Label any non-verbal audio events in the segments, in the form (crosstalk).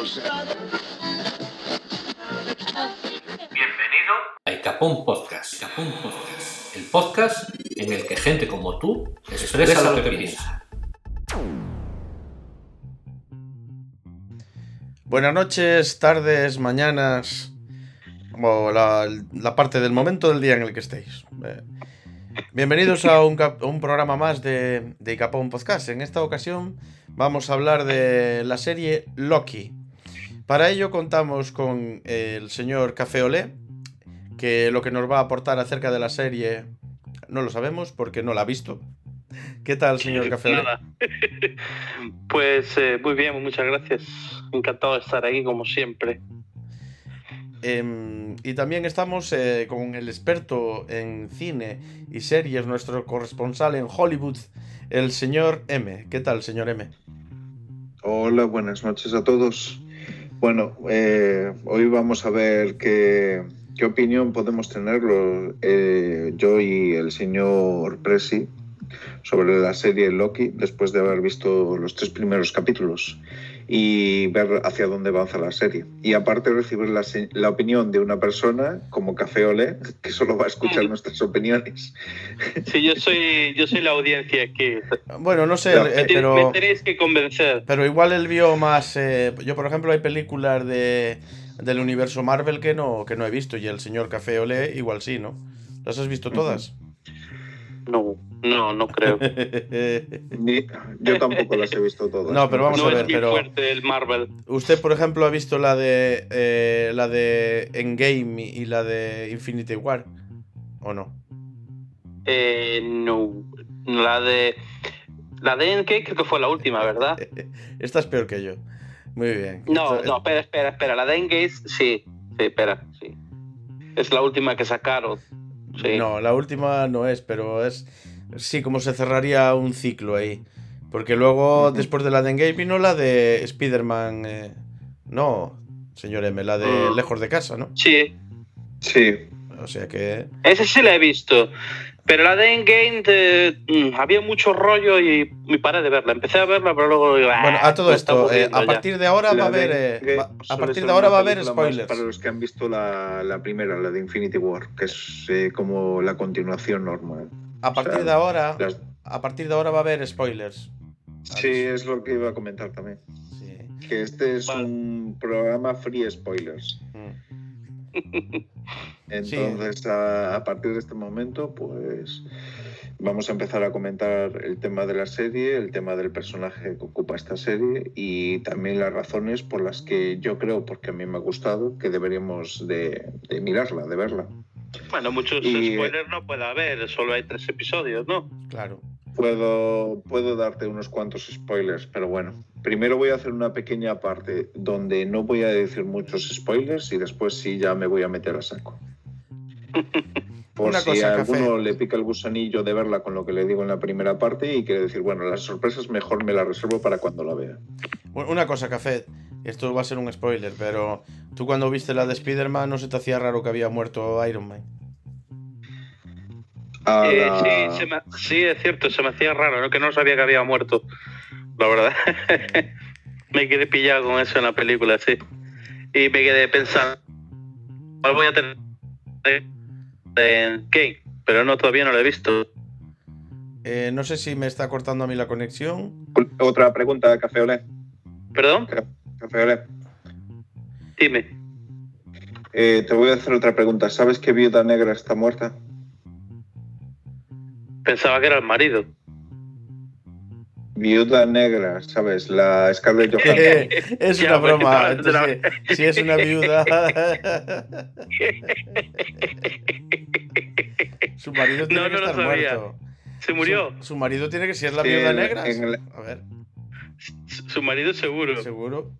Bienvenido a Icapón Podcast. Icapón Podcast. El podcast en el que gente como tú expresa lo que piensa. Buenas noches, tardes, mañanas o la, la parte del momento del día en el que estéis. Eh, bienvenidos a un programa más de, de Icapón Podcast. En esta ocasión vamos a hablar de la serie Loki. Para ello contamos con el señor Café Olé, que lo que nos va a aportar acerca de la serie no lo sabemos porque no la ha visto. ¿Qué tal, señor (laughs) Café Olé? Nada. pues eh, muy bien, muchas gracias. Encantado de estar aquí como siempre. Em, y también estamos eh, con el experto en cine y series, nuestro corresponsal en Hollywood, el señor M. ¿Qué tal, señor M? Hola, buenas noches a todos. Bueno, eh, hoy vamos a ver qué, qué opinión podemos tener eh, yo y el señor Presi sobre la serie Loki después de haber visto los tres primeros capítulos y ver hacia dónde avanza la serie. Y aparte recibir la, la opinión de una persona como Café Olé, (laughs) que solo va a escuchar nuestras opiniones. Sí, yo soy, yo soy la audiencia aquí. Bueno, no sé, Claro, eh, pero, me tenéis que convencer. pero igual él vio más... eh, yo, por ejemplo, hay películas de, del universo Marvel que no, que no he visto y el señor Café Olé igual sí, ¿no? ¿Las has visto todas? No, no, no creo. (laughs) Ni- yo tampoco las he visto todas. No, pero vamos no a ver, es muy pero- fuerte el Marvel. Usted, por ejemplo, ha visto la de eh, la de Endgame y la de Infinity War, ¿o no? Eh, no. La de. La de Endgame creo que fue la última, ¿verdad? (laughs) Esta es peor que yo. Muy bien. No, no, espera, espera, espera. La de Endgame, sí. Sí, espera, sí. Es la última que sacaron. Sí. No, la última no es, pero es sí como se cerraría un ciclo ahí. Porque luego, después de la de Endgame, vino la de Spider-Man. eh, no, señor M, la de Mm. Lejos de Casa, ¿no? Sí, Sí, O sea que. Ese sí la he visto. Pero la de Endgame te- mm, había mucho rollo y me paré de verla. Empecé a verla, pero luego. Bueno, "Ah, a todo esto, eh, a ya". partir de ahora va a haber. eh, va- a partir de ahora va a haber spoilers. Para los que han visto la, la primera, la de Infinity War, que es eh, como la continuación normal. A partir o sea, de ahora. Las- A partir de ahora va a haber spoilers. sí, es lo que iba a comentar también. Sí. Que este es Vale. un programa free spoilers. Mm. (laughs) Entonces, a, a partir de este momento, pues vamos a empezar a comentar el tema de la serie, el tema del personaje que ocupa esta serie y también las razones por las que yo creo, porque a mí me ha gustado, que deberíamos de, de mirarla, de verla. Bueno, muchos Y- spoilers no puede haber, solo hay tres episodios, ¿no? Claro. Puedo, puedo darte unos cuantos spoilers, pero bueno. Primero voy a hacer una pequeña parte donde no voy a decir muchos spoilers y después sí ya me voy a meter a saco. (laughs) Por Una si cosa, a Café. alguno le pica el gusanillo de verla con lo que le digo en la primera parte y quiere decir, bueno, las sorpresas mejor me las reservo para cuando la vea. Bueno, Una cosa, Café. Esto va a ser un spoiler, pero tú cuando viste la de Spider-Man no se te hacía raro que había muerto Iron Man. A Eh, la- sí, se me- sí, es cierto, se me hacía raro, ¿no? Que no sabía que había muerto. La verdad. (laughs) me quedé pillado con eso en la película, sí. Y me quedé pensando, ¿cuál voy a tener en Kane? Pero no, todavía no lo he visto. Eh, no sé si me está cortando a mí la conexión. Otra pregunta, Café Olé. ¿Perdón? Café Olé. Dime. Eh, te voy a hacer otra pregunta. ¿Sabes que Viuda Negra está muerta? Pensaba que era el marido. Viuda Negra, ¿sabes? La Scarlett (laughs) Johansson. Eh, es Ya, una bueno, broma. entonces, si es una viuda. (laughs) Su marido tiene No, que no lo estar sabía. muerto. Se murió. Su, su marido tiene que ser la Sí, viuda negra. en el- A ver, Su marido seguro. seguro.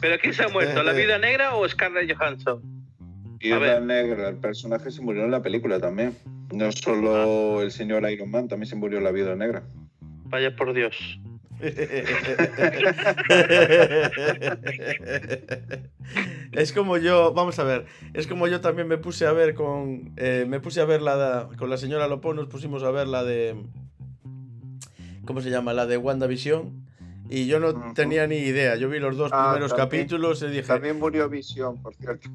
¿Pero quién se ha muerto? ¿La vida negra o Scarlett Johansson? Viuda. Negra, el personaje se murió en la película también. No solo el señor Iron Man, también se murió la Viuda Negra. Vaya por Dios. (laughs) es como yo, vamos a ver, es como yo también me puse a ver con, eh, me puse a ver la, con la señora Lopo, nos pusimos a ver la de, ¿cómo se llama? La de WandaVision. Y yo no tenía ni idea. Yo vi los dos Ah, primeros también- capítulos y dije, También murió Visión, por cierto.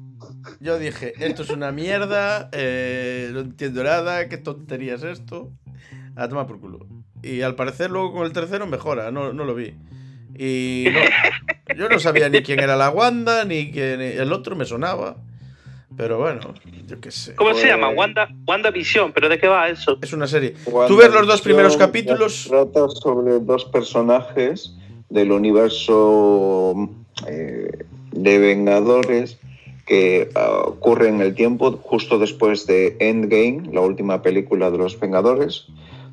yo dije, esto es una mierda, eh, no entiendo nada, qué tontería es esto. A tomar por culo. Y al parecer luego con el tercero mejora, no, no lo vi. Y no- yo no sabía ni quién era la Wanda, ni quién el otro me sonaba. Pero bueno, yo qué sé. ¿Cómo se Pues- llama? Wanda, Wanda Visión, ¿pero de qué va eso? Es una serie. Tú ves los dos primeros capítulos. Trata sobre dos personajes del universo eh, de Vengadores que ah, ocurre en el tiempo justo después de Endgame, la última película de los Vengadores,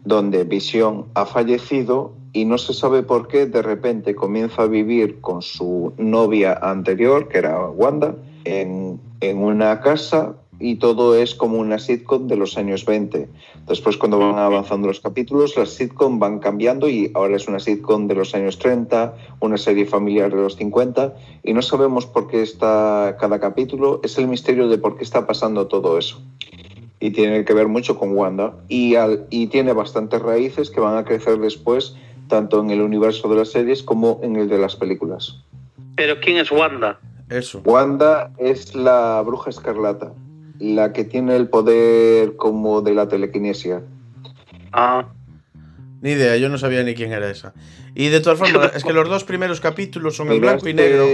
donde Visión ha fallecido y no se sabe por qué de repente comienza a vivir con su novia anterior, que era Wanda, en, en una casa y todo es como una sitcom de los años 20. Después, cuando van avanzando los capítulos, las sitcom van cambiando y ahora es una sitcom de los años 30, una serie familiar de los 50 y no sabemos por qué está cada capítulo. Es el misterio de por qué está pasando todo eso. Y tiene que ver mucho con Wanda y, al- y tiene bastantes raíces que van a crecer después, tanto en el universo de las series como en el de las películas. ¿Pero quién es Wanda? Eso. Wanda es la bruja escarlata, la que tiene el poder como de la telequinesia. Ah, Ni idea, yo no sabía ni quién era esa. Y de todas formas, es que los dos primeros capítulos son en blanco y negro.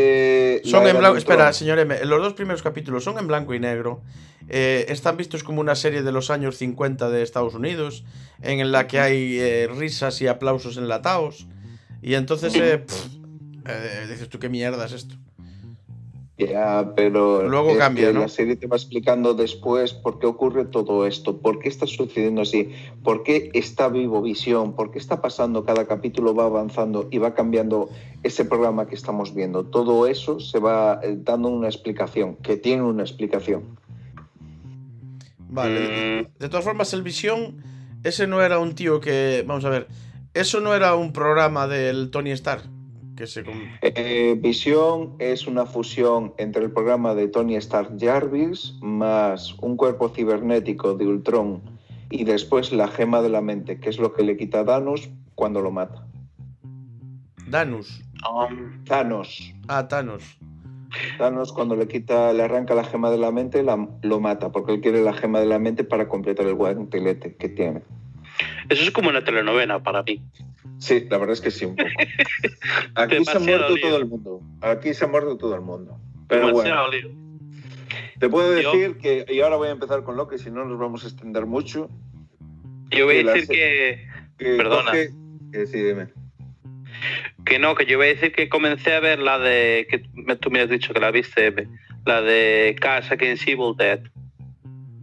Son en blanco. Espera, señor M. Los dos primeros capítulos son en blanco y negro. Eh, están vistos como una serie de los años 50 de Estados Unidos, en la que hay eh, risas y aplausos enlatados. Y entonces, eh, pff, eh, dices tú, ¿qué mierda es esto? Ya, pero Luego cambia, ¿no? La serie te va explicando después por qué ocurre todo esto, por qué está sucediendo así, por qué está vivo Visión, por qué está pasando, cada capítulo va avanzando y va cambiando ese programa que estamos viendo. Todo eso se va eh, dando una explicación, que tiene una explicación. Vale. De todas formas, el Visión, ese no era un tío que. Vamos a ver. Eso no era un programa del Tony Stark. Que se. com- Eh, Visión es una fusión entre el programa de Tony Stark Jarvis más un cuerpo cibernético de Ultron y después la gema de la mente, que es lo que le quita a Thanos cuando lo mata. Danus. um, Thanos. Ah, Thanos. Thanos cuando le quita, le arranca la gema de la mente, la- lo mata, porque él quiere la gema de la mente para completar el guantelete que tiene. Eso es como una telenovela para mí. Sí, la verdad es que sí, un poco. (laughs) Aquí se ha muerto lío. todo el mundo. Aquí se ha muerto todo el mundo. Pero Demasiado bueno, lío. te puedo Yo- decir que, y ahora voy a empezar con lo que si no nos vamos a extender mucho. Yo voy a decir que, que Perdona. coge- que sí, dime. que no, que yo voy a decir que comencé a ver la de. que tú me has dicho que la viste, la de Cash Against Evil Dead.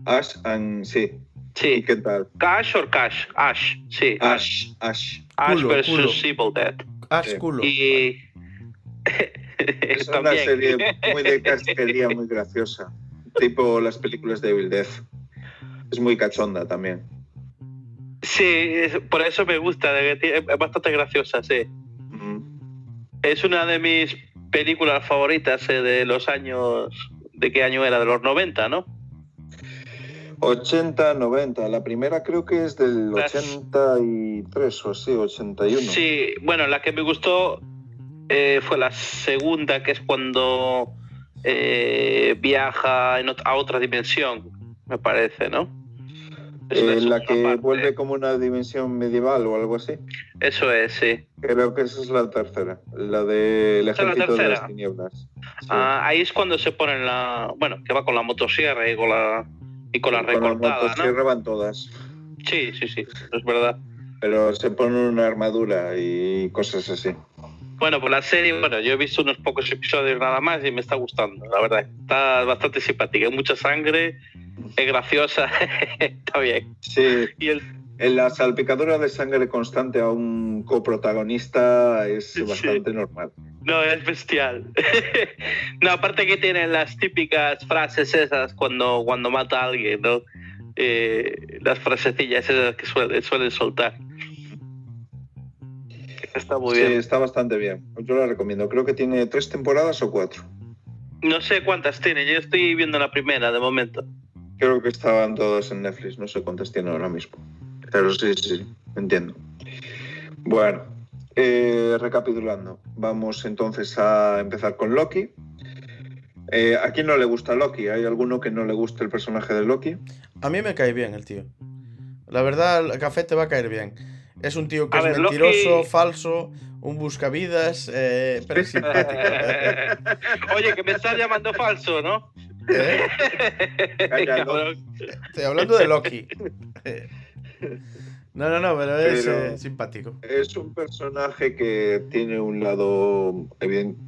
Ash and sí. ¿Y Sí, qué tal? Cash o Cash? Ash, sí. Ash, Ash. Ash Culo, versus Evil Dead. Sí. culo. Y. Es (laughs) una También. serie muy de (laughs) casquería, muy graciosa. Tipo las películas de Evil Death. Es muy cachonda también. Sí, es- por eso me gusta, es bastante graciosa, sí. Mm. Es una de mis películas favoritas eh, de los años. ¿De qué año era? De los 90, ¿no? 80, 90. La primera creo que es del Las- 83 o así, 81. Sí, bueno, la que me gustó eh, fue la segunda, que es cuando eh, viaja en ot- a otra dimensión, me parece, ¿no? Eh, la que parte. vuelve como una dimensión medieval o algo así. Eso es, sí. Creo que esa es la tercera. La del ¿Esa es la ejército de tercera? las tinieblas. Sí. Ah, ahí es cuando se ponen la. Bueno, que va con la motosierra y con la. Y con la Con la recortada, ¿no? todas. Sí, sí, sí, es verdad. Pero se pone una armadura y cosas así. Bueno, pues la serie, bueno, yo he visto unos pocos episodios nada más y me está gustando, la verdad. Está bastante simpática, hay mucha sangre, es graciosa, (laughs) está bien. Sí, Y el, en la salpicadura de sangre constante a un coprotagonista es Sí. bastante normal. no, es bestial. (laughs) no, aparte que tiene las típicas frases esas cuando, cuando mata a alguien, ¿no? Eh, las frasecillas esas que suele- suelen soltar. Está muy Sí, bien. está bastante bien. Yo la recomiendo. Creo que tiene tres temporadas o cuatro. No sé cuántas tiene, yo estoy viendo la primera de momento. Creo que estaban todas en Netflix. No sé cuántas tiene ahora mismo. Pero sí, sí, entiendo. Bueno, Eh, recapitulando, vamos entonces a empezar con Loki. Eh, ¿A quién no le gusta Loki? ¿Hay alguno que no le guste el personaje de Loki? A mí me cae bien el tío. La verdad, el café te va a caer bien. Es un tío que A es ver, mentiroso, Loki- falso, un buscavidas, eh, pero es simpático. (laughs) Oye, que me estás llamando falso, ¿no? ¿Eh? (laughs) Calla, no. Cabrón. Estoy hablando de Loki. (laughs) No, no, no, pero es Pero- eh, simpático. Es un personaje que tiene un lado,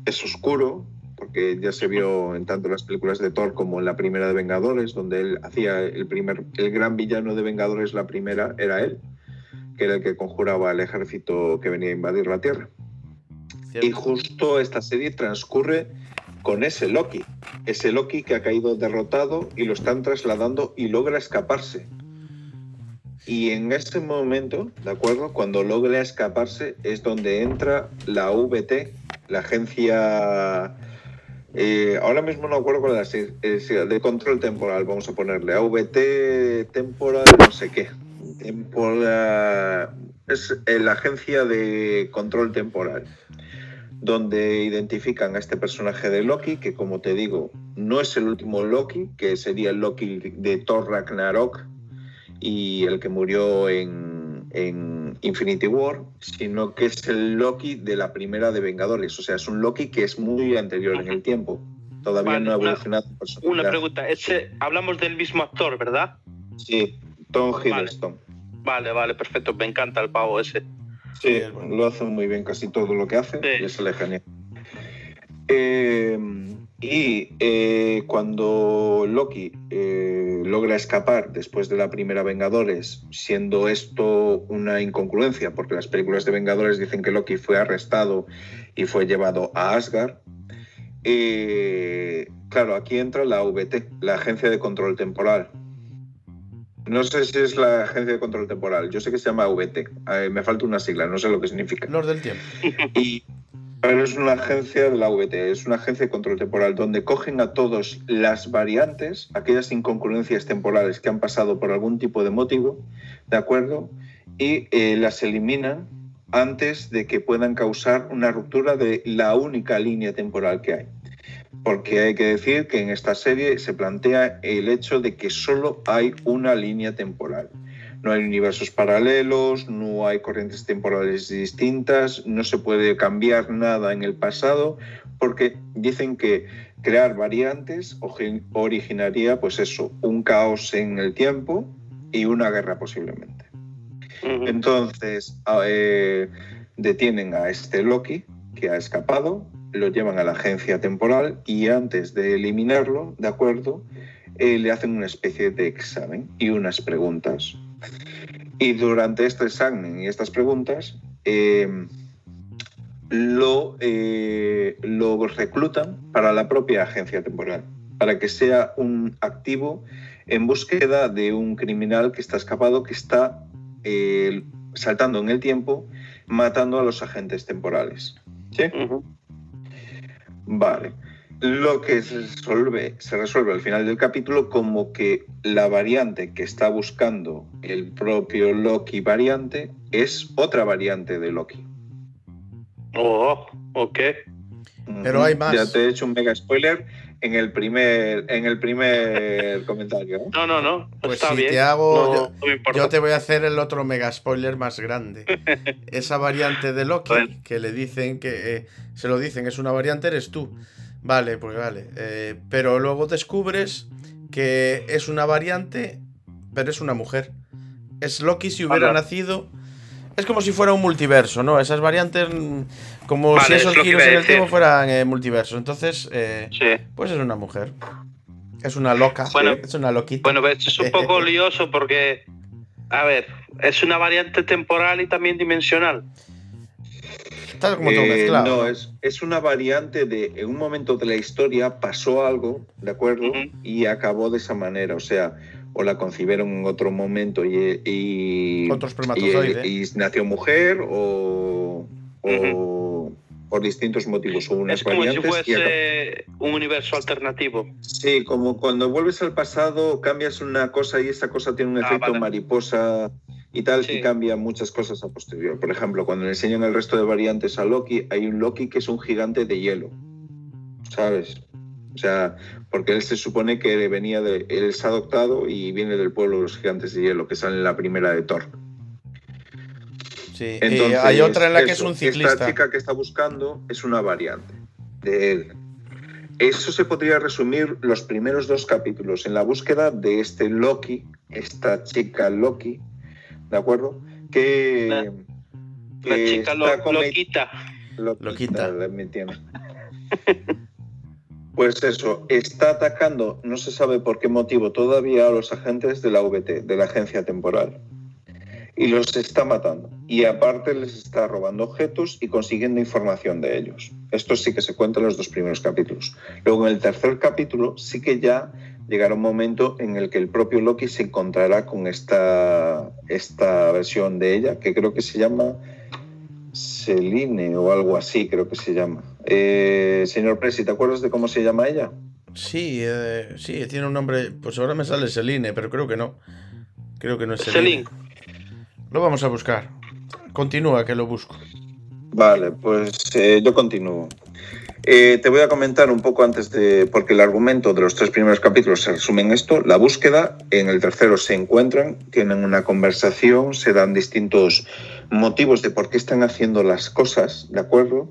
es oscuro, porque ya se vio en tanto las películas de Thor como en la primera de Vengadores, donde él hacía el primer, el gran villano de Vengadores, la primera era él, que era el que conjuraba al ejército que venía a invadir la Tierra. Cierto. Y justo esta serie transcurre con ese Loki, ese Loki que ha caído derrotado y lo están trasladando y logra escaparse. Y en ese momento, ¿de acuerdo? Cuando logra escaparse es donde entra la VT, la agencia... eh, ahora mismo no acuerdo cuál es, es de control temporal, vamos a ponerle AVT temporal, no sé qué. Temporal, es eh, la agencia de control temporal donde identifican a este personaje de Loki, que como te digo, no es el último Loki, que sería el Loki de Thor Ragnarok y el que murió en, en Infinity War, sino que es el Loki de la primera de Vengadores. O sea, es un Loki que es muy anterior en el tiempo. Todavía Vale, no ha una- evolucionado. personalidad. Una pregunta, ese, hablamos del mismo actor, ¿verdad? Sí, Tom. Hiddleston. Vale, vale, perfecto. Me encanta el pavo ese. Sí, lo hace muy bien casi todo lo que hace Sí. y es sale genial. Eh, y eh, cuando Loki eh, logra escapar después de la primera Vengadores, siendo esto una incongruencia, porque las películas de Vengadores dicen que Loki fue arrestado y fue llevado a Asgard, eh, claro, aquí entra la VT, la Agencia de Control Temporal. No sé si es la Agencia de Control Temporal, yo sé que se llama VT, me falta una sigla, no sé lo que significa. Lord del tiempo. Y, pero es una agencia de la VT, es una agencia de control temporal donde cogen a todas las variantes, aquellas incongruencias temporales que han pasado por algún tipo de motivo, ¿de acuerdo? Y eh, las eliminan antes de que puedan causar una ruptura de la única línea temporal que hay. Porque hay que decir que en esta serie se plantea el hecho de que solo hay una línea temporal. No hay universos paralelos, no hay corrientes temporales distintas, no se puede cambiar nada en el pasado, porque dicen que crear variantes originaría, pues eso, un caos en el tiempo y una guerra posiblemente. Entonces eh, detienen a este Loki que ha escapado, lo llevan a la agencia temporal y antes de eliminarlo, ¿de acuerdo? Eh, le hacen una especie de examen y unas preguntas. Y durante este examen y estas preguntas, eh, lo, eh, lo reclutan para la propia agencia temporal, para que sea un activo en búsqueda de un criminal que está escapado, que está eh, saltando en el tiempo, matando a los agentes temporales. ¿Sí? Vale. Lo que se resuelve, se resuelve al final del capítulo como que la variante que está buscando el propio Loki variante es otra variante de Loki. Oh, ok. Pero hay más. Ya te he hecho un mega spoiler en el primer, en el primer (laughs) comentario. ¿eh? No, no, no. Pues está si bien. te hago- No, yo- no te voy a hacer el otro mega spoiler más grande. (laughs) Esa variante de Loki que le dicen que eh, se lo dicen es una variante eres tú. Vale, pues vale. Eh, pero luego descubres que es una variante, pero es una mujer. Es Loki si hubiera nacido. Es como si fuera un multiverso, ¿no? Esas variantes, mm, como Vale, si esos es giros en el tiempo fueran eh, multiversos. Entonces, eh, Sí. pues es una mujer. Es una loca. Bueno, es una loquita. Bueno, pues es un (laughs) poco lioso porque, a ver, es una variante temporal y también dimensional. Está como todo Eh, mezclado. no, es, es una variante de en un momento de la historia pasó algo, ¿de acuerdo? Y acabó de esa manera. O sea, o la concibieron en otro momento y, y, Otro espermatozoide. y- y nació mujer o, o por distintos motivos. Hubo unas Es como si variantes y acabó- fuese un universo alternativo. Sí, como cuando vuelves al pasado, cambias una cosa y esa cosa tiene un Ah, efecto vale. mariposa y tal, Sí. y cambia muchas cosas a posterior. Por ejemplo, cuando le enseñan el resto de variantes a Loki, hay un Loki que es un gigante de hielo, ¿sabes? O sea, porque él se supone que venía de, él es adoptado y viene del pueblo de los gigantes de hielo, que sale en la primera de Thor. Sí, y Entonces, hay otra en la que es un ciclista. Esta chica que está buscando es una variante de él. Eso se podría resumir los primeros dos capítulos en la búsqueda de este Loki, esta chica Loki, ¿de acuerdo? Que, La- chica lo, Loquita. la- me entiendo. Pues eso, está atacando, no se sabe por qué motivo todavía a los agentes de la VT, de la agencia temporal. Y los está matando. Y aparte les está robando objetos y consiguiendo información de ellos. Esto sí que se cuenta en los dos primeros capítulos. Luego en el tercer capítulo sí que ya llegará un momento en el que el propio Loki se encontrará con esta, esta versión de ella, que creo que se llama Celine o algo así, creo que se llama. Eh, señor Presi, ¿te acuerdas de cómo se llama ella? Sí, eh, sí, tiene un nombre. Pues ahora me sale Celine, pero creo que no. Creo que no es Celine. Celine. Lo vamos a buscar. Continúa, que lo busco. Vale, pues eh, yo continúo. Eh, te voy a comentar un poco antes de, porque el argumento de los tres primeros capítulos se resume en esto, la búsqueda, en el tercero se encuentran, tienen una conversación, se dan distintos motivos de por qué están haciendo las cosas, ¿de acuerdo?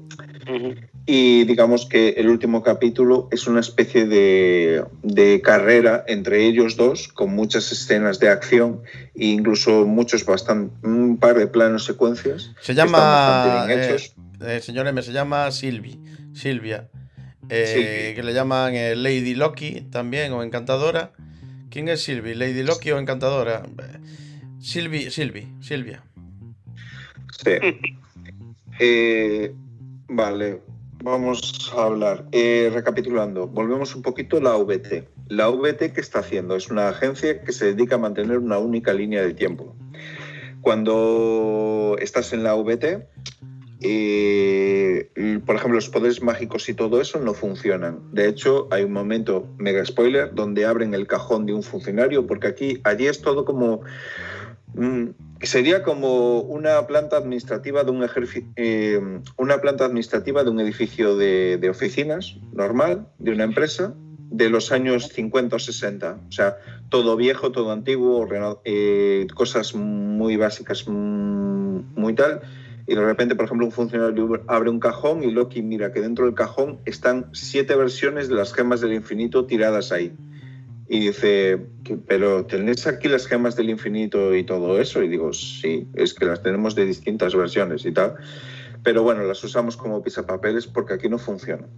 Y digamos que el último capítulo es una especie de, de carrera entre ellos dos, con muchas escenas de acción e incluso muchos bastan, un par de planos secuencias. Se llama. bastante eh, eh, señor M, se llama Silvi. Silvia. Eh. Que le llaman eh, Lady Loki también, o Encantadora. ¿Quién es Silvi? ¿Lady Loki o Encantadora? Eh, Silvi, Silvi, Silvia. Sí. Eh, vale, vamos a hablar. Eh, recapitulando, volvemos un poquito a la VT. La VT, ¿qué está haciendo? Es una agencia que se dedica a mantener una única línea de tiempo. Cuando estás en la VT, eh, por ejemplo, los poderes mágicos y todo eso no funcionan. De hecho, hay un momento, mega spoiler, donde abren el cajón de un funcionario, porque aquí, allí es todo como Mm, Sería como una planta administrativa de un eh, una planta administrativa de un edificio de, oficinas normal, de una empresa, de los años 50 o 60. O sea, todo viejo, todo antiguo, eh, cosas muy básicas, mm, muy tal. Y de repente, por ejemplo, un funcionario abre un cajón y Loki mira que dentro del cajón están siete versiones de las gemas del infinito tiradas ahí y dice, "¿Qué- pero ¿tenéis aquí las gemas del infinito y todo eso? Y digo, sí, es que las tenemos de distintas versiones y tal. Pero bueno, las usamos como pisapapeles porque aquí no funcionan.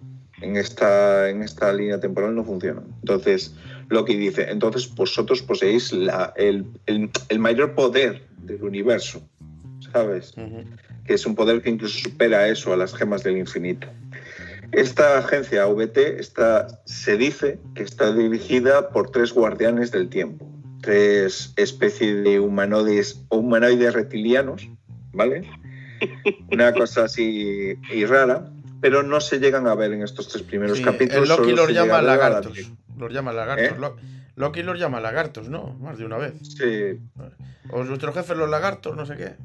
En esta, en esta línea temporal no funcionan. Entonces, Loki dice, entonces vosotros poseéis la, el, el- el mayor poder del universo, ¿sabes? Ujú. Que es un poder que incluso supera eso a las gemas del infinito. Esta agencia VT está, se dice que está dirigida por tres guardianes del tiempo, tres especies de humanoides, humanoides reptilianos, ¿vale? Una cosa así y rara, pero no se llegan a ver en estos tres primeros Sí, capítulos. Loki los llama la lagartos. dirección. Los llama lagartos. ¿Eh? Lo- Loki los llama lagartos, ¿no? Más de una vez. Sí, O nuestro jefe los lagartos, no sé qué.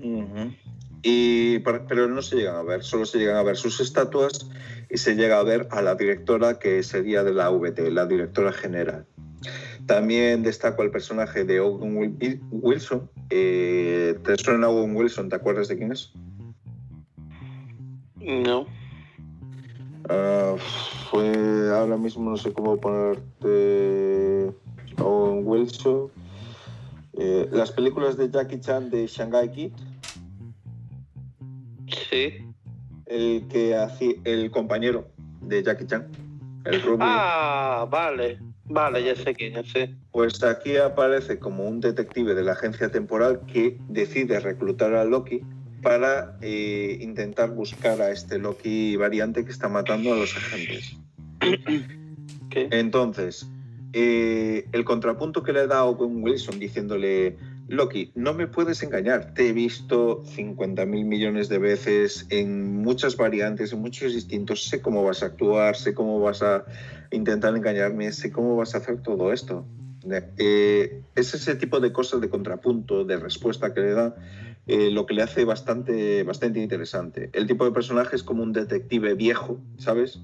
Ujú. Y, pero no se llegan a ver, solo se llegan a ver sus estatuas y se llega a ver a la directora que sería de la VT, la directora general. También destaco el personaje de Owen Wil- Wilson. Eh, ¿Te suena Owen Wilson? ¿Te acuerdas de quién es? No. Ah, fue ahora mismo no sé cómo ponerte Owen Wilson. Eh, las películas de Jackie Chan de Shanghai Kid. Sí. el que hacía el compañero de Jackie Chan, el rubio. Ah, vale. Vale, ya sé quién es. sí. Pues aquí aparece como un detective de la agencia temporal que decide reclutar a Loki para eh, intentar buscar a este Loki variante que está matando a los agentes. ¿Qué? Entonces, eh, el contrapunto que le da Owen Wilson diciéndole, Loki, no me puedes engañar, te he visto 50 mil millones de veces en muchas variantes, en muchos distintos, sé cómo vas a actuar, sé cómo vas a intentar engañarme, sé cómo vas a hacer todo esto. Eh, es ese tipo de cosas de contrapunto, de respuesta que le da, eh, lo que le hace bastante, bastante interesante. El tipo de personaje es como un detective viejo, ¿sabes?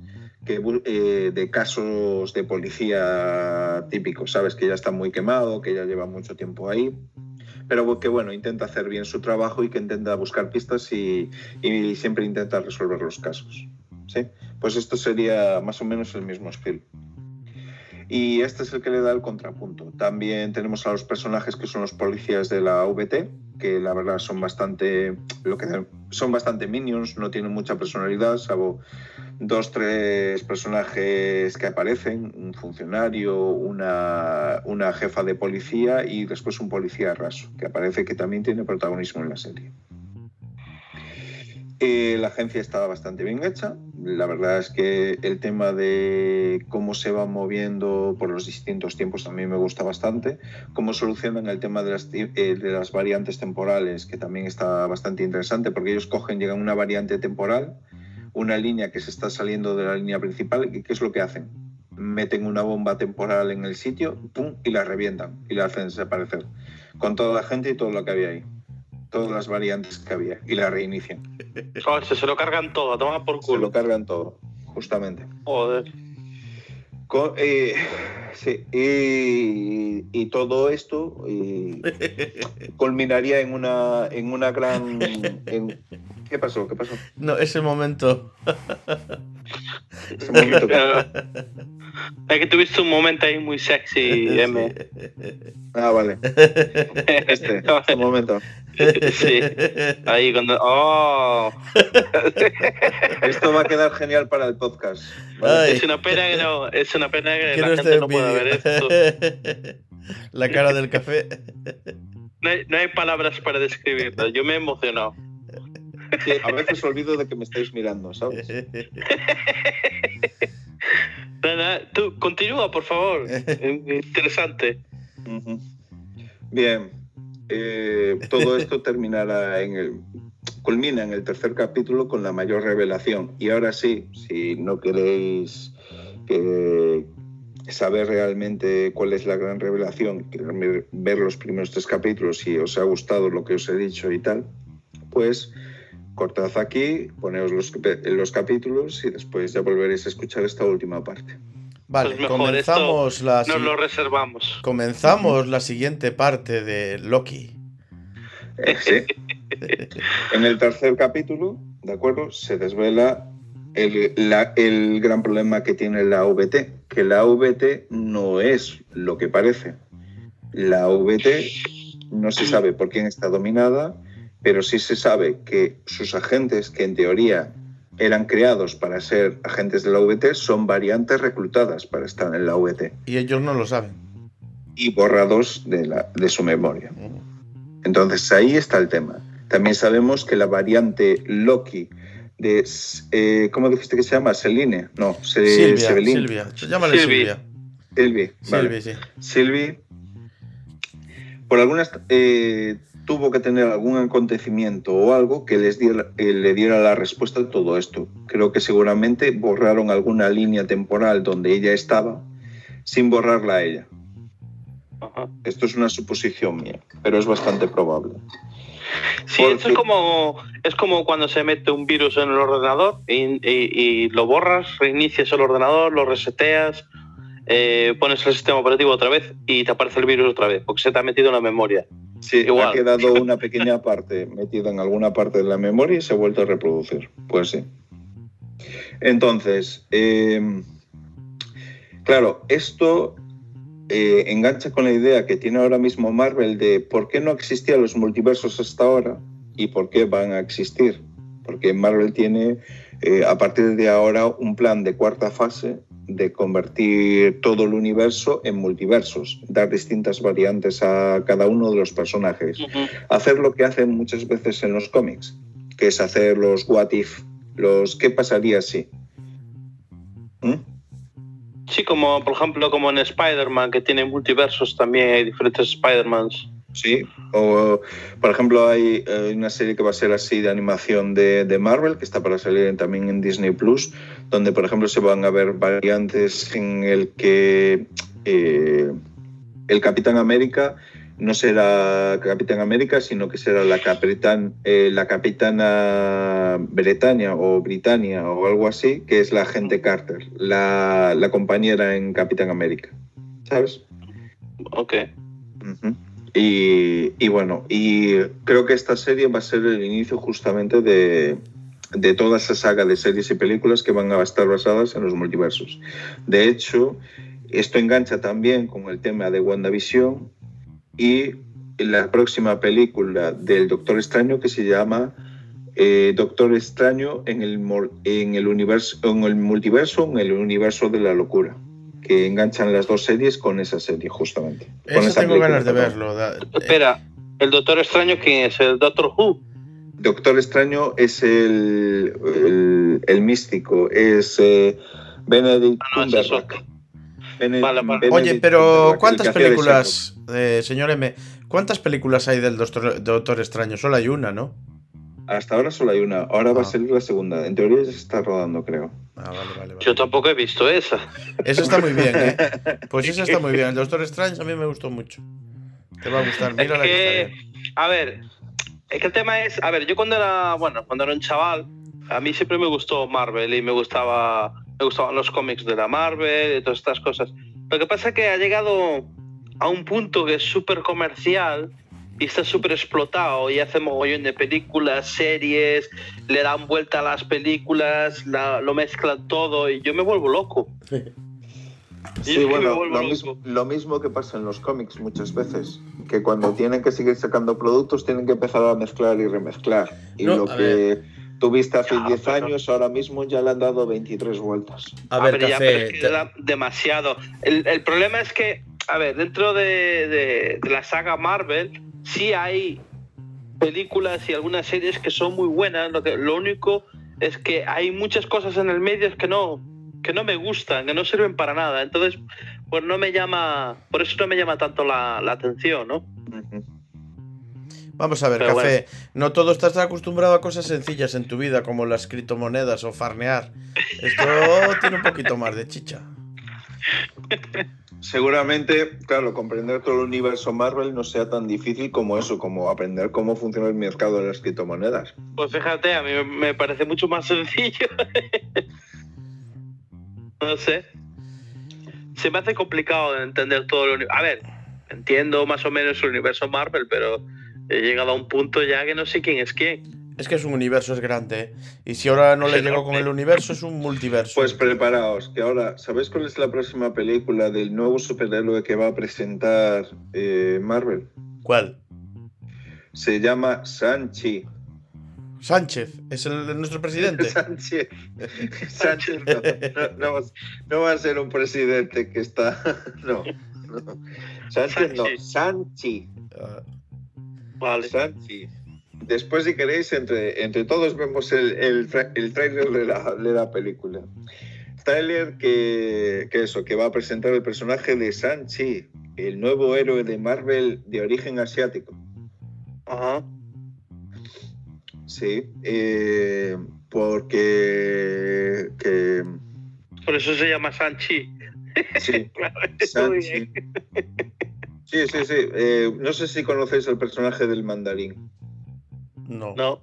Que, eh, de casos de policía típicos, ¿sabes? Que ya está muy quemado, que ya lleva mucho tiempo ahí, pero que bueno, intenta hacer bien su trabajo y que intenta buscar pistas y, siempre intenta resolver los casos. ¿sí? Pues esto sería más o menos el mismo estilo. Y este es el que le da el contrapunto. También tenemos a los personajes que son los policías de la VT, que la verdad son bastante, lo que son bastante minions, no tienen mucha personalidad, salvo dos, tres personajes que aparecen, un funcionario, una, una jefa de policía y después un policía raso, que aparece que también tiene protagonismo en la serie. Eh, la agencia estaba bastante bien hecha. La verdad es que el tema de cómo se va moviendo por los distintos tiempos también me gusta bastante. Cómo solucionan el tema de las, eh, de las variantes temporales, que también está bastante interesante, porque ellos cogen, llegan una variante temporal, una línea que se está saliendo de la línea principal, y ¿qué es lo que hacen? Meten una bomba temporal en el sitio, ¡pum! y la revientan y la hacen desaparecer. Con toda la gente y todo lo que había ahí todas las variantes que había y la reinician. (laughs) Oh, se, lo cargan todo, toma por culo. Se lo cargan todo, justamente. Joder. Eh, sí, y, todo esto (laughs) culminaría en una, en una gran... ¿Qué pasó? ¿Qué pasó? No, ese momento. ese momento (laughs) Es que tuviste un momento ahí muy sexy, M. Ah, vale. Este, este momento. (laughs) Sí. Ahí cuando. ¡Oh! (laughs) Esto va a quedar genial para el podcast. Es una pena que no. Es una pena que, la gente no pueda ver esto. (laughs) La cara del café. No hay, no hay palabras para describirlo. Yo me he emocionado. a veces olvido de que me estáis mirando, ¿sabes? tú continúa, por favor. Interesante. Bien. Eh, todo (laughs) esto terminará en el. culmina en el tercer capítulo con la mayor revelación. Y ahora sí, si no queréis saber realmente cuál es la gran revelación, ver los primeros tres capítulos si os ha gustado lo que os he dicho y tal, pues cortad aquí, poneos los, los capítulos y después ya volveréis a escuchar esta última parte. Vale, pues comenzamos la nos lo reservamos. Comenzamos la siguiente parte de Loki. Eh, sí. (laughs) en el tercer capítulo, ¿de acuerdo? Se desvela el, el, gran problema que tiene la VT, que la VT no es lo que parece. La VT no se sabe por quién está dominada, pero sí se sabe que sus agentes, que en teoría eran creados para ser agentes de la VT, son variantes reclutadas para estar en la VT. Y ellos no lo saben. Y borrados de, la, de su memoria. Entonces ahí está el tema. También sabemos que la variante Loki de... Eh, ¿Cómo dijiste que se llama? Celine. No, Silvia. Silvia. Llámale Silvia. Silvia. Silvia, sí. Silvia. Por algunas... Eh, tuvo que tener algún acontecimiento o algo que les diera, eh, le diera la respuesta a todo esto. Creo que seguramente borraron alguna línea temporal donde ella estaba sin borrarla a ella. Esto es una suposición mía, pero es bastante probable. Sí, esto es como, es como cuando se mete un virus en el ordenador y, y lo borras, reinicias el ordenador, lo reseteas, eh, pones el sistema operativo otra vez y te aparece el virus otra vez, porque se te ha metido en la memoria. Sí, Igual. ha quedado una pequeña parte metida en alguna parte de la memoria y se ha vuelto a reproducir. Pues sí. Entonces, eh, claro, esto eh, engancha con la idea que tiene ahora mismo Marvel de por qué no existían los multiversos hasta ahora y por qué van a existir. Porque Marvel tiene, a partir de ahora, un plan de cuarta fase de convertir todo el universo en multiversos, dar distintas variantes a cada uno de los personajes, hacer lo que hacen muchas veces en los cómics, que es hacer los what if, los qué pasaría si. ¿Mm? Sí, como por ejemplo como en Spider-Man, que tiene multiversos también, hay diferentes Spider-Mans. Sí, o por ejemplo hay, una serie que va a ser así de animación de, Marvel, que está para salir también en Disney Plus, donde por ejemplo se van a ver variantes en el que... Eh, el Capitán América no será Capitán América, sino que será la, capitán, eh, la Capitana Bretaña o Britannia o algo así, que es la agente Carter, la, la compañera en Capitán América. ¿Sabes? Ok. Ujú. Y, y bueno, y creo que esta serie va a ser el inicio justamente de, de toda esa saga de series y películas que van a estar basadas en los multiversos. De hecho, esto engancha también con el tema de WandaVision y la próxima película del Doctor Extraño que se llama eh, Doctor Extraño en el, en el universo, en el multiverso, en el universo de la locura, que enganchan las dos series con esa serie justamente. Con Eso esa tengo película, ganas de verlo. da- eh, Espera, ¿el Doctor Extraño quién es? ¿El Doctor Who? Doctor Extraño es el, el, el místico, es eh, Benedict Ah, no, es. Benedict- Vale, vale. Benedict Oye, pero ¿cuántas películas, eh, señor M, cuántas películas hay del Doctor, Doctor Extraño? Solo hay una, ¿no? Hasta ahora solo hay una, ahora va a Ah. salir la segunda. En teoría ya se está rodando, creo. Ah, vale, vale, vale. Yo tampoco he visto esa. Esa está muy bien, ¿eh? (laughs) Pues esa está muy bien. El Doctor Strange a mí me gustó mucho. Te va a gustar. Es Mira la que que, está bien. a ver, es que el tema es, a ver, yo cuando era, bueno, cuando era un chaval, a mí siempre me gustó Marvel y me gustaba, me gustaban los cómics de la Marvel y todas estas cosas. Lo que pasa es que ha llegado a un punto que es súper comercial y está súper explotado y hace mogollón de películas, series, le dan vuelta a las películas, la- lo mezclan todo y yo me vuelvo loco. (laughs) Sí, bueno, lo lo mismo que pasa en los cómics muchas veces, que cuando tienen que seguir sacando productos tienen que empezar a mezclar y remezclar. Y No, lo que tuviste hace Ya, 10 pero- años, ahora mismo ya le han dado 23 vueltas. A ver, ya, pero es que te- da demasiado. El, el problema es que, a ver, dentro de, de- de la saga Marvel, sí hay películas y algunas series que son muy buenas. Lo, que, lo único es que hay muchas cosas en el medio que no, que no me gustan, que no sirven para nada. Entonces, pues no me llama, por eso no me llama tanto la, la atención, ¿no? Vamos a ver, Pero café. No todo estás acostumbrado a cosas sencillas en tu vida, como las criptomonedas o farnear. Esto (laughs) tiene un poquito más de chicha. (laughs) Seguramente, claro, comprender todo el universo Marvel no sea tan difícil como eso, como aprender cómo funciona el mercado de las criptomonedas. Pues fíjate, a mí me- parece mucho más sencillo. (laughs) no sé. Se me hace complicado de entender todo el universo. A ver, entiendo más o menos el universo Marvel, pero he llegado a un punto ya que no sé quién es quién. Es que es un universo, es grande. ¿eh? Y si ahora no le Es llego con el universo, es un multiverso. Pues preparaos, que ahora, ¿sabéis cuál es la próxima película del nuevo superhéroe que va a presentar eh, Marvel? ¿Cuál? Se llama Sanchi. Sánchez, es el, nuestro presidente. (laughs) Sánchez. Sánchez no, no, no va- no va a ser un presidente que está. (laughs) No. no. Sánchez no. Sanchi. Sanchi. Ah, Vale. Sanchi. Después, si queréis, entre, entre todos vemos el, el, el tráiler de la, de la película. Tráiler que, que eso, que va a presentar el personaje de Sanchi, el nuevo héroe de Marvel de origen asiático. Ajá. Sí, eh, porque que, Por eso se llama Sanchi. sí, (laughs) Sanchi. Sí, sí, sí. eh, no sé si conocéis el personaje del mandarín. No. No.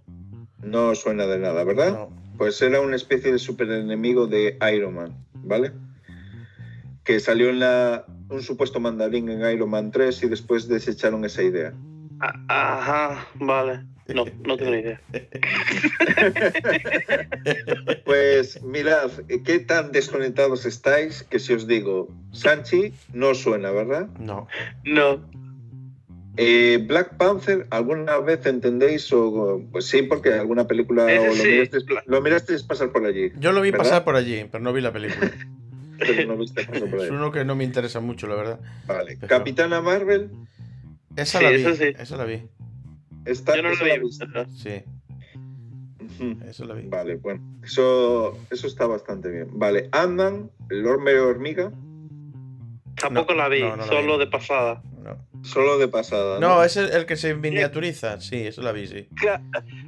No suena de nada, ¿verdad? no. Pues era una especie de superenemigo de Iron Man, ¿vale? Que salió en la, un supuesto mandarín en Iron Man 3 y después desecharon esa idea. A- Ajá, vale. No, no tengo ni idea. (laughs) Pues mirad, qué tan desconectados estáis que si os digo, Sanchi no suena, ¿verdad? No. No. Eh, Black Panther, ¿alguna vez entendéis? O, pues sí, porque alguna película Ese o lo, sí. mirasteis, lo mirasteis pasar por allí, Yo lo vi ¿Verdad? pasar por allí, pero no vi la película. (laughs) pero no viste pasar por Es allí. uno que no me interesa mucho, la verdad. Vale. Pero- Capitana Marvel, Esa Sí, la vi. eso sí. Esa la vi. está Yo no esa lo la vi. viste. Sí, esa la vi. Vale, bueno, eso, eso está bastante bien. Vale, Ant-Man, el hormiga, Tampoco No, la vi, no, no la solo vi. de pasada. No, solo de pasada. No, es el, el que se miniaturiza. Sí, eso la vi, sí.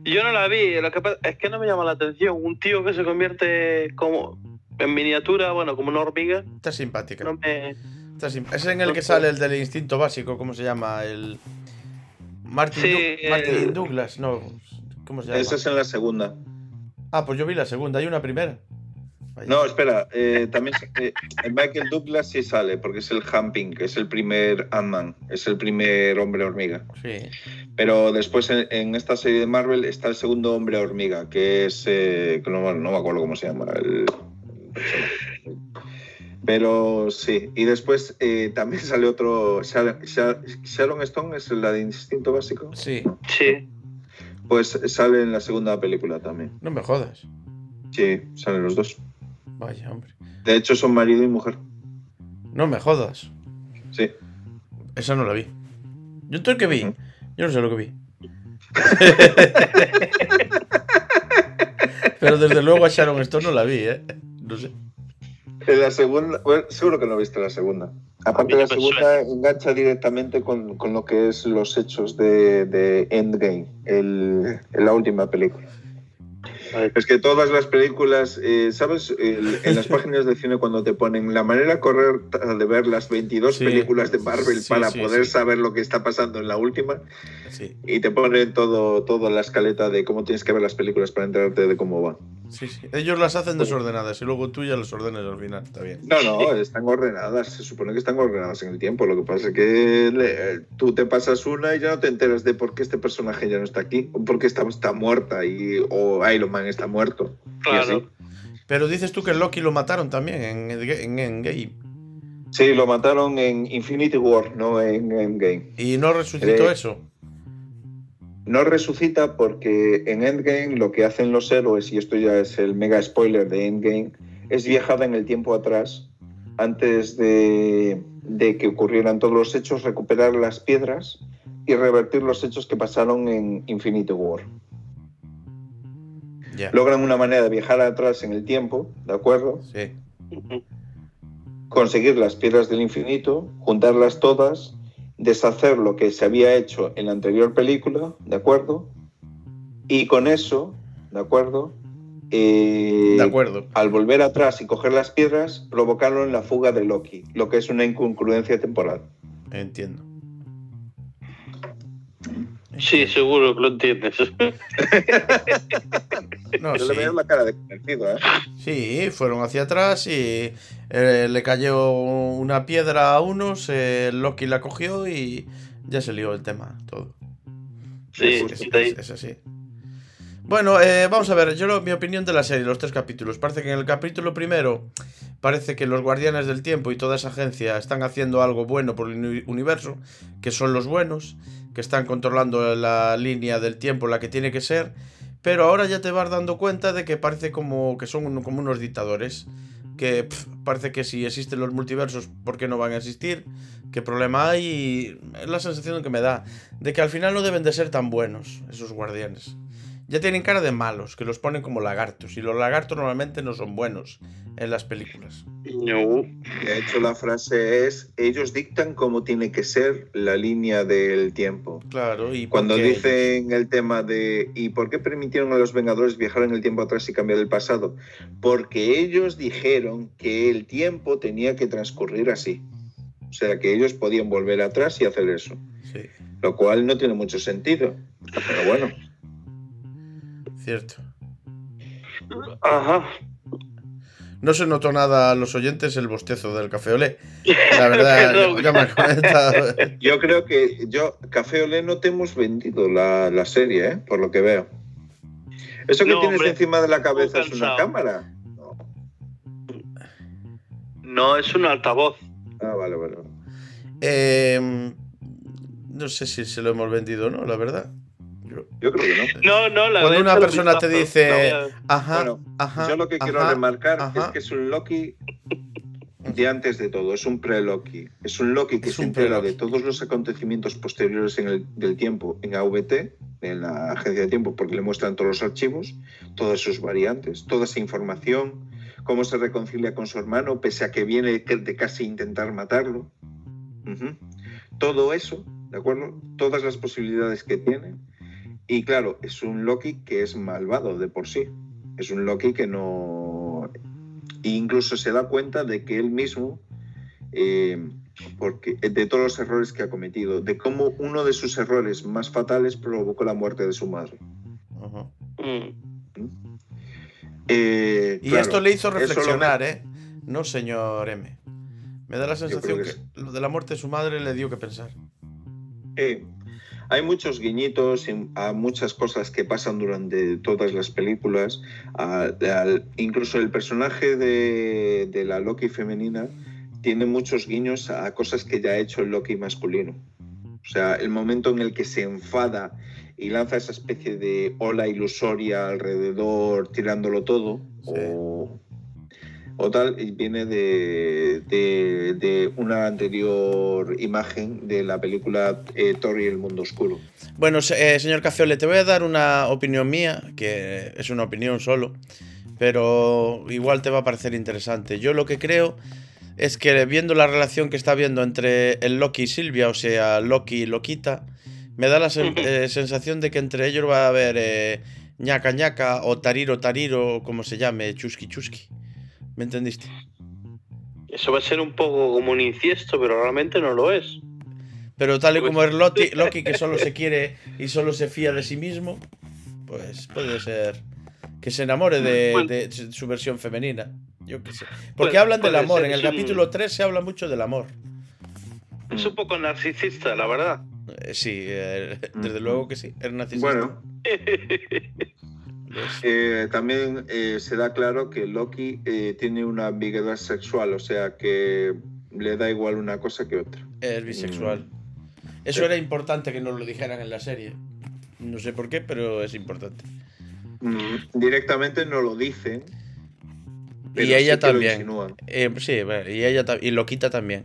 Yo no la vi, lo que pasa es que no me llama la atención. Un tío que se convierte como en miniatura, bueno, como una hormiga, Está simpática. no me, Está sim- Es en el que sale el del instinto básico, ¿cómo se llama? El. Martin, Sí, Du- Martin el- Douglas, no. ¿Cómo se llama? Esa es en la segunda. Ah, pues yo vi la segunda, hay una primera. Vaya. No, espera, eh, también eh, Michael Douglas sí sale, porque es el Humping, es el primer Ant-Man, es el primer hombre hormiga. Sí. Pero después en, en esta serie de Marvel está el segundo hombre hormiga, que es. eh, no, no me acuerdo cómo se llama. el-. Pero sí, y después eh, también (laughs) sale otro. Sharon, Sha- Sharon Stone es la de Instinto Básico. Sí. Sí. Pues sale en la segunda película también. No me jodas. Sí, salen los dos. Vaya, hombre. De hecho, son marido y mujer. No me jodas. Sí. Esa no la vi. ¿Yo entonces qué vi? Yo no sé lo que vi. (laughs) Pero desde luego a Sharon Stone no la vi, ¿eh? No sé. En la segunda, bueno, seguro que no viste la segunda. Aparte, la segunda engancha directamente con, con lo que es los hechos de, de Endgame, el, la última película. Es que todas las películas, eh, ¿sabes? El- en las páginas de cine cuando te ponen la manera correcta de ver las 22 Sí. películas de Marvel Sí, para sí, poder saber lo que está pasando en la última y te ponen todo, toda la escaleta de cómo tienes que ver las películas para enterarte de cómo va. Sí, sí. Ellos las hacen desordenadas y luego tú ya las ordenas al final. Está bien. No, no, están ordenadas, se supone que están ordenadas en el tiempo. Lo que pasa es que le- tú te pasas una y ya no te enteras de por qué este personaje ya no está aquí, o por qué está, está muerta, y, o Iron Man está muerto. Claro. Pero dices tú que Loki lo mataron también en, en, en Endgame. Sí, lo mataron en Infinity War, no en Endgame. Y no resucitó Eh, eso. No resucita porque en Endgame lo que hacen los héroes, y esto ya es el mega spoiler de Endgame, es viajada en el tiempo atrás, antes de, de que ocurrieran todos los hechos, recuperar las piedras y revertir los hechos que pasaron en Infinity War. Ya. Logran una manera de viajar atrás en el tiempo, ¿de acuerdo? Sí. Conseguir las piedras del infinito, juntarlas todas, deshacer lo que se había hecho en la anterior película, ¿de acuerdo? Y con eso, ¿de acuerdo? Eh, De acuerdo. Al volver atrás y coger las piedras, provocaron la fuga de Loki, lo que es una incongruencia temporal. Entiendo. Sí, seguro que lo entiendes. (laughs) No, sí. le veo la cara de convencido, ¿eh? Sí, fueron hacia atrás y eh, le cayó una piedra a unos, eh, Loki la cogió y ya se lió el tema, todo. Sí, es- es así. Bueno, eh, vamos a ver, yo lo- mi opinión de la serie, los tres capítulos. Parece que en el capítulo primero parece que los guardianes del tiempo y toda esa agencia están haciendo algo bueno por el uni- universo, que son los buenos, que están controlando la línea del tiempo, la que tiene que ser. Pero ahora ya te vas dando cuenta de que parece como que son como unos dictadores. Que parece que si existen los multiversos, ¿por qué no van a existir? ¿Qué problema hay? Y es la sensación que me da de que al final no deben de ser tan buenos esos guardianes. Ya tienen cara de malos, que los ponen como lagartos. Y los lagartos normalmente no son buenos en las películas. No. De hecho, la frase es, ellos dictan cómo tiene que ser la línea del tiempo. Claro, y Cuando dicen el tema de ¿y por qué permitieron a los Vengadores viajar en el tiempo atrás y cambiar el pasado? Porque ellos dijeron que el tiempo tenía que transcurrir así. O sea, que ellos podían volver atrás y hacer eso. Sí, Lo cual no tiene mucho sentido. Pero bueno, cierto. Ajá. No se notó nada a los oyentes el bostezo del café olé. (laughs) La verdad, No. ya me (laughs) yo creo que yo, Café Olé, no te hemos vendido la, la serie, ¿eh? por lo que veo. ¿Eso que No, tienes hombre, encima de la cabeza es una cámara? No. No, es un altavoz. Ah, vale, vale. vale. Eh, no sé si se lo hemos vendido o no, la verdad. Yo- Yo creo que no. (laughs) No, no, la Cuando una persona te dice- Ajá, Bueno, ajá. Yo lo que quiero ajá, remarcar ajá. es que es un Loki de antes de todo, es un pre-Loki. Es un Loki que Es se un entera de todos los acontecimientos posteriores en el, del tiempo en AVT, en la agencia de tiempo, porque le muestran todos los archivos, todas sus variantes, toda esa información, cómo se reconcilia con su hermano, pese a que viene de casi intentar matarlo. Todo eso, ¿de acuerdo? Todas las posibilidades que tiene. Y claro, es un Loki que es malvado de por sí. Es un Loki que no. e Incluso se da cuenta de que él mismo eh, porque, de todos los errores que ha cometido, de cómo uno de sus errores más fatales provocó la muerte de su madre. Ajá. Mm. Eh, Y claro, esto le hizo lo- reflexionar, ¿eh? No, señor M. Me da la sensación que, que lo de la muerte de su madre le dio que pensar. Eh, hay muchos guiñitos y a muchas cosas que pasan durante todas las películas. A- incluso el personaje de, de la Loki femenina tiene muchos guiños a cosas que ya ha hecho el Loki masculino. O sea, el momento en el que se enfada y lanza esa especie de ola ilusoria alrededor, tirándolo todo, Sí. o, o tal, y viene de, de- de una anterior imagen de la película eh, Thor y el mundo oscuro. Bueno, eh, señor Cafeole, te voy a dar una opinión mía, que es una opinión solo, pero igual te va a parecer interesante. Yo lo que creo es que viendo la relación que está habiendo entre el Loki y Silvia, o sea, Loki y Loquita, me da la sen- (laughs) eh, sensación de que entre ellos va a haber eh, ñaca ñaca o tariro tariro, como se llame, chusqui chusqui. ¿Me entendiste? Eso va a ser un poco como un inciesto, pero realmente no lo es. Pero tal y como es Loki, (laughs) Loki que solo se quiere y solo se fía de sí mismo, pues puede ser que se enamore de, Bueno. de su versión femenina. Yo qué sé. Porque Puede- hablan del amor. ser, En el un- capítulo 3 se habla mucho del amor. Es un poco narcisista, la verdad. Eh, sí, eh, (laughs) desde Ujú. luego que sí. Es narcisista. Bueno. (laughs) eh, también eh, se da claro que Loki eh, tiene una ambigüedad sexual, o sea que le da igual una cosa que otra. Es bisexual. Eso Sí. era importante que nos lo dijeran en la serie. No sé por qué, pero es importante. Mm, Directamente no lo dicen. y ella sí lo también. sí, bueno, y ella y Loquita también.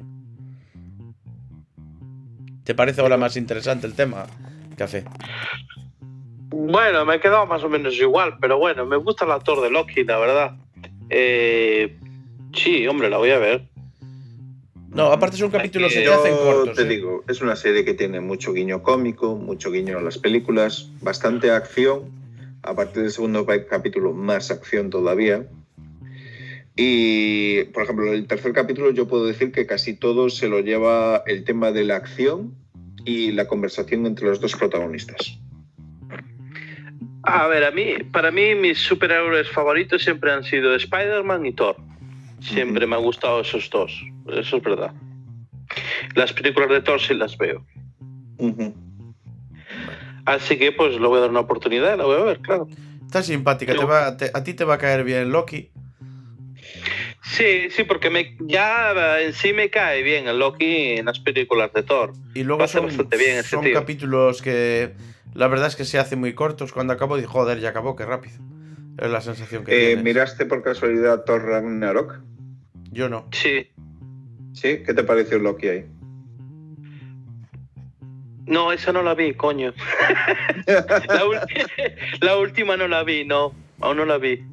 ¿Te parece ahora más interesante el tema, Café? Bueno, me he quedado más o menos igual, pero bueno, me gusta el actor de Loki, la verdad. Eh, sí, hombre, la voy a ver. No, aparte son capítulos que que te hacen cortos. te ¿eh? digo, es una serie que tiene mucho guiño cómico, mucho guiño a las películas, bastante acción. A partir del segundo capítulo, más acción todavía. Y, por ejemplo, el tercer capítulo yo puedo decir que casi todo se lo lleva el tema de la acción y la conversación entre los dos protagonistas. A ver, a mí, para mí mis superhéroes favoritos siempre han sido Spider-Man y Thor. Siempre me han gustado esos dos, eso es verdad. Las películas de Thor sí las veo. Así que pues le voy a dar una oportunidad, la voy a ver, claro. Está simpática. Te va- te- a ti te va a caer bien Loki. Sí, sí, porque me, ya en sí me cae bien el Loki en las películas de Thor. Y luego hace son, bastante bien son tío. capítulos que la verdad es que se hacen muy cortos. Cuando acabo de joder, ya acabó, qué rápido. Es la sensación que Eh, tienes. ¿Miraste por casualidad Thor Ragnarok? Yo no. Sí. ¿Sí? ¿Qué te pareció Loki ahí? No, esa no la vi, coño. (laughs) la, (laughs) la última no la vi, no. Aún no la vi.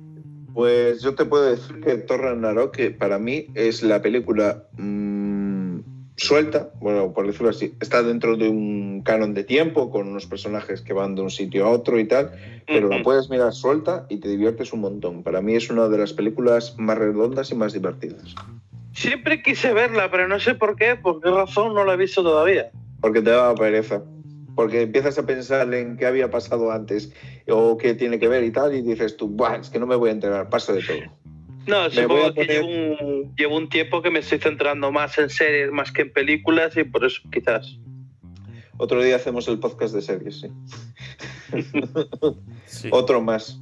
Pues yo te puedo decir que Thor Ragnarok, que para mí es la película mm, suelta, bueno, por decirlo así, está dentro de un canon de tiempo, con unos personajes que van de un sitio a otro y tal, pero la puedes mirar suelta y te diviertes un montón. Para mí es una de las películas más redondas y más divertidas. Siempre quise verla, pero no sé por qué, por qué razón no la he visto todavía. Porque te da pereza. Porque empiezas a pensar en qué había pasado antes o qué tiene que ver y tal, y dices tú, Buah, es que no me voy a enterar, paso de todo. No, Me supongo que llevo un, llevo un tiempo que me estoy centrando más en series más que en películas y por eso quizás. Otro día hacemos el podcast de series, sí. (laughs) Sí, Otro más.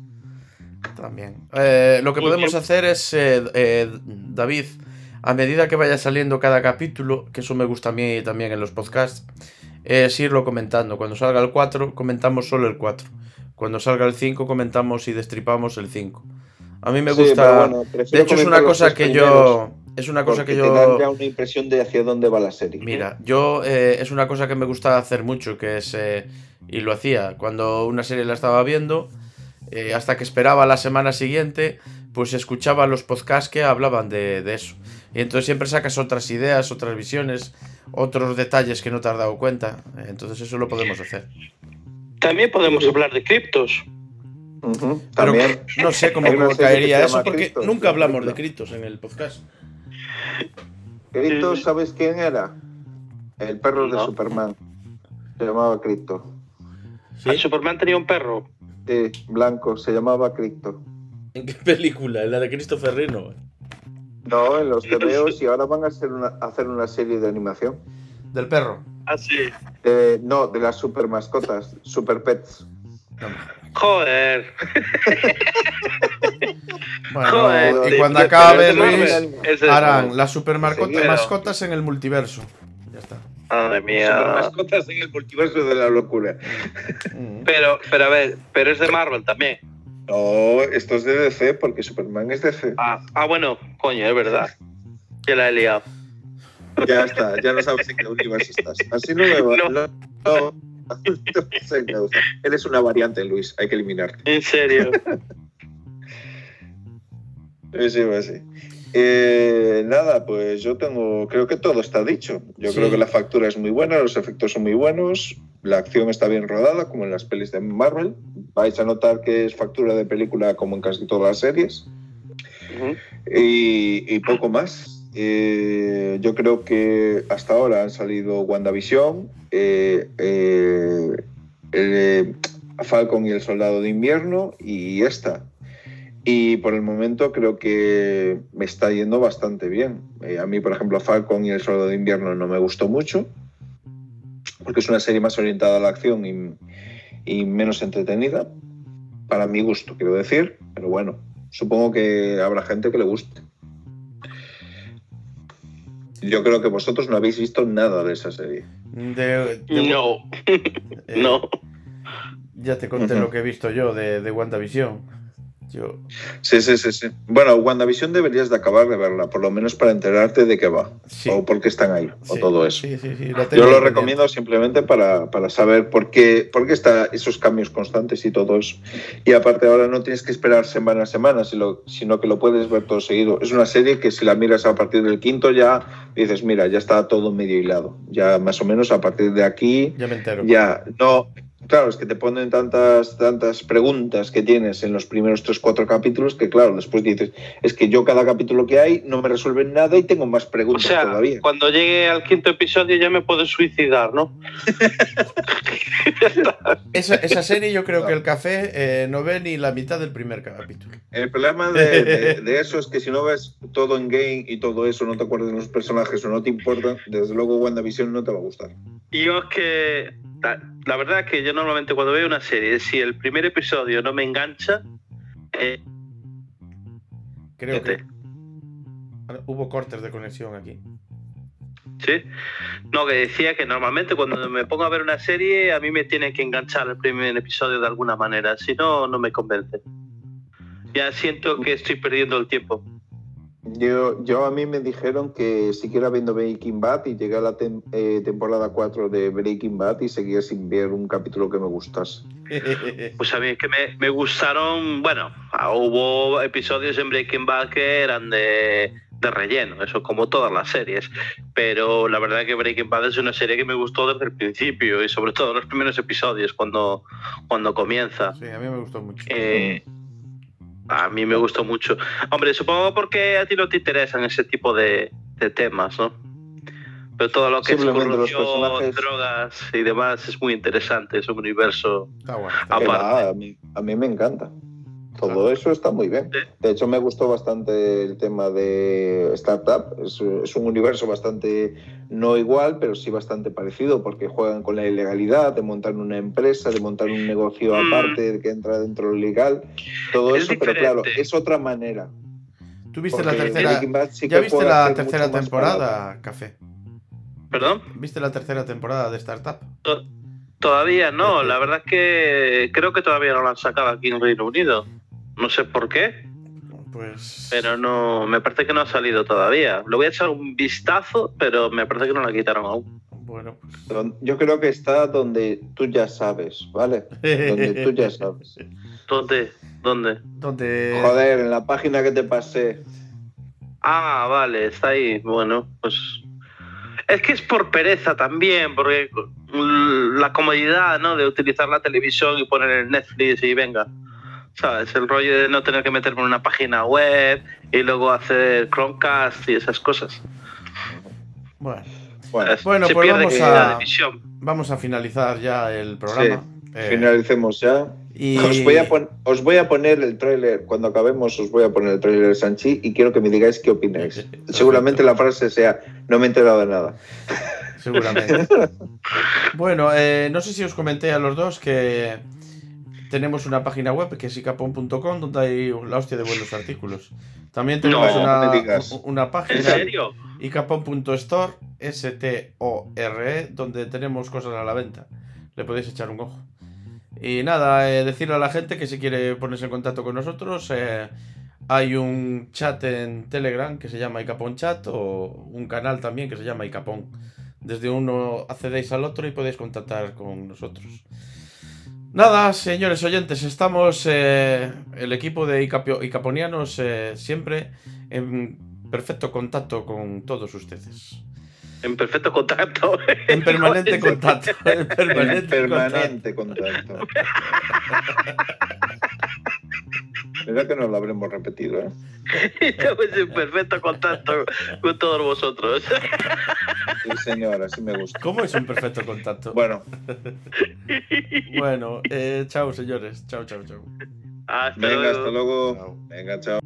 también. Eh, lo que Muy podemos bien. hacer es, eh, eh, David, a medida que vaya saliendo cada capítulo, que eso me gusta a mí también en los podcasts, es irlo comentando. Cuando salga el 4, comentamos solo el 4. Cuando salga el 5, comentamos y destripamos el 5. A mí me gusta... bueno, de hecho, es una cosa que yo... Es una cosa que te dan ya yo... una impresión de hacia dónde va la serie. Mira, yo eh, es una cosa que me gusta hacer mucho, que es... eh, y lo hacía cuando una serie la estaba viendo, eh, hasta que esperaba la semana siguiente, pues escuchaba los podcasts que hablaban de, de eso. Y entonces siempre sacas otras ideas, otras visiones, otros detalles que no te has dado cuenta. Entonces eso lo podemos hacer. También podemos hablar de criptos. Pero También. no sé cómo caería eso, porque nunca la hablamos de criptos en el podcast. Crypto, Sí. ¿sabes quién era? El perro de. Superman. Se llamaba Crypto. ¿Sí? ¿El Superman tenía un perro? Sí, blanco, se llamaba Crypto. ¿En qué película? En la de Christopher Rino. No, en los (laughs) TVOs y ahora van a hacer una, a hacer una serie de animación. Del perro. Ah, sí. De- no, de las super mascotas, super pets. No, Joder. (laughs) Bueno, Joder, y cuando acabe, Luis, harán las super mascotas en el multiverso. Ya está. Madre Super mía. mascotas en el multiverso de la locura. Mm. Pero, pero a ver, pero es de Marvel también. No, esto es de DC porque Superman es DC. Ah, ah, bueno, coño, es verdad. Que la he liado. Ya está, ya no sabes en qué universo estás. Así no me va. (laughs) No. No, (laughs) Eres una variante, Luis. Hay que eliminarte. En serio. Sí, sí, va así. Eh, nada, pues yo tengo, creo que todo está dicho. Yo Sí. creo que la factura es muy buena, los efectos son muy buenos, la acción está bien rodada, como en las pelis de Marvel. Vais a notar que es factura de película como en casi todas las series. Y poco más. Eh, yo creo que hasta ahora han salido WandaVision, eh, eh, eh, Falcon y el Soldado de Invierno y esta. Y por el momento creo que me está yendo bastante bien. Eh, a mí, por ejemplo, Falcon y el Soldado de Invierno no me gustó mucho, porque es una serie más orientada a la acción y, y menos entretenida, para mi gusto, quiero decir. Pero bueno, supongo que habrá gente que le guste. Yo creo que vosotros no habéis visto nada de esa serie. De- de- No, (laughs) eh, no. Ya te conté lo que he visto yo de, de WandaVision. Yo, Sí, sí, sí, sí. Bueno, WandaVision deberías de acabar de verla, por lo menos para enterarte de qué va, Sí. o por qué están ahí, o todo eso. Sí, Yo lo recomiendo simplemente para, para saber por qué, por qué está esos cambios constantes y todo eso. Y aparte ahora no tienes que esperar semana a semana, sino, sino que lo puedes ver todo seguido. Es una serie que si la miras a partir del quinto ya dices, mira, ya está todo medio hilado. Ya más o menos a partir de aquí Ya me entero. ya no... Claro, es que te ponen tantas, tantas preguntas que tienes en los primeros tres, cuatro capítulos que, claro, después dices, es que yo cada capítulo que hay no me resuelven nada y tengo más O preguntas sea, todavía. cuando llegue al quinto episodio ya me puedo suicidar, ¿no? (laughs) Esa, esa serie yo creo que el café eh, no ve ni la mitad del primer capítulo. El problema de, de- de eso es que si no ves todo en game y todo eso, no te acuerdas de los personajes o no te importa, desde luego WandaVision no te va a gustar. Y yo es que la, la verdad es que yo normalmente cuando veo una serie, si el primer episodio no me engancha, eh, Creo que Fíjate. Ahora, hubo cortes de conexión aquí. ¿sí? No, que decía que normalmente cuando me pongo a ver una serie, a mí me tiene que enganchar el primer episodio de alguna manera, si no, no me convence. Ya siento que estoy perdiendo el tiempo. Yo, yo a mí me dijeron que siguiera viendo Breaking Bad y llegué a la tem- eh, temporada 4 de Breaking Bad y seguía sin ver un capítulo que me gustase. (laughs) Pues a mí es que me, me gustaron, bueno, ah, hubo episodios en Breaking Bad que eran de, de relleno, eso como todas las series, pero la verdad que Breaking Bad es una serie que me gustó desde el principio y sobre todo los primeros episodios cuando, cuando comienza. Sí, a mí me gustó mucho. Eh, a mí me gustó mucho. Hombre, supongo porque a ti no te interesan ese tipo de, de temas, ¿no? Pero todo lo que es corrupción, personajes- drogas y demás es muy interesante, es un universo Está bueno. está Que bueno. Aparte. va, a, mí, a mí me encanta. Todo eso está muy bien. De hecho, me gustó bastante el tema de Startup. Es, es un universo bastante, no igual, pero sí bastante parecido, porque juegan con la ilegalidad de montar una empresa, de montar un negocio Mm. aparte que entra dentro de lo legal. Todo Es eso, pero claro, es otra manera. ¿Tú viste la tercera, sí ya viste la tercera temporada, Café? ¿Perdón? ¿Viste la tercera temporada de Startup? To- Todavía no, la verdad es que creo que todavía no lo han sacado aquí en Reino Unido. No sé por qué, Pues. pero no, me parece que no ha salido todavía. Le voy a echar un vistazo, pero me parece que no la quitaron aún. Bueno, pues. Yo creo que está donde tú ya sabes, ¿vale? Donde tú ya sabes. (laughs) ¿Dónde? ¿Dónde? Donde. Joder, en la página que te pasé. Ah, vale, está ahí. Bueno, pues. Es que es por pereza también, porque mm, la comodidad, ¿no? De utilizar la televisión y poner el Netflix y venga. ¿Sabes? El rollo de no tener que meterme en una página web y luego hacer Chromecast y esas cosas. Bueno, Bueno, Bueno, pues vamos a- vamos a finalizar ya el programa. Eh, finalicemos ya. y Os, voy a pon- os voy a poner el tráiler, cuando acabemos os voy a poner el tráiler de Sanchi y quiero que me digáis qué opináis. Seguramente la frase sea, no me he enterado de nada. Seguramente. (laughs) bueno, eh, no sé si os comenté a los dos que tenemos una página web que es icapon.com donde hay la hostia de buenos artículos. También tenemos No, una, una ¿En página serio? icapon.store, S-T-O-R-E, E, donde tenemos cosas a la venta. Le podéis echar un ojo. Y nada, eh, decirle a la gente que si quiere ponerse en contacto con nosotros, eh, hay un chat en Telegram que se llama Icapon Chat o un canal también que se llama Icapon. Desde uno accedéis al otro y podéis contactar con nosotros. Nada, señores oyentes, estamos eh, el equipo de Icapio- Icaponianos eh, siempre en perfecto contacto con todos ustedes. En perfecto contacto. En permanente (laughs) contacto. En En permanente, contacto. permanente contacto. (laughs) Mira que no lo habremos repetido, ¿eh? Estamos en perfecto contacto con todos vosotros. Sí, señor, así me gusta. ¿Cómo es un perfecto contacto? Bueno, Bueno, eh, chao, señores. Chao, chao, chao. Hasta venga, luego. hasta luego. Chao. Venga, chao.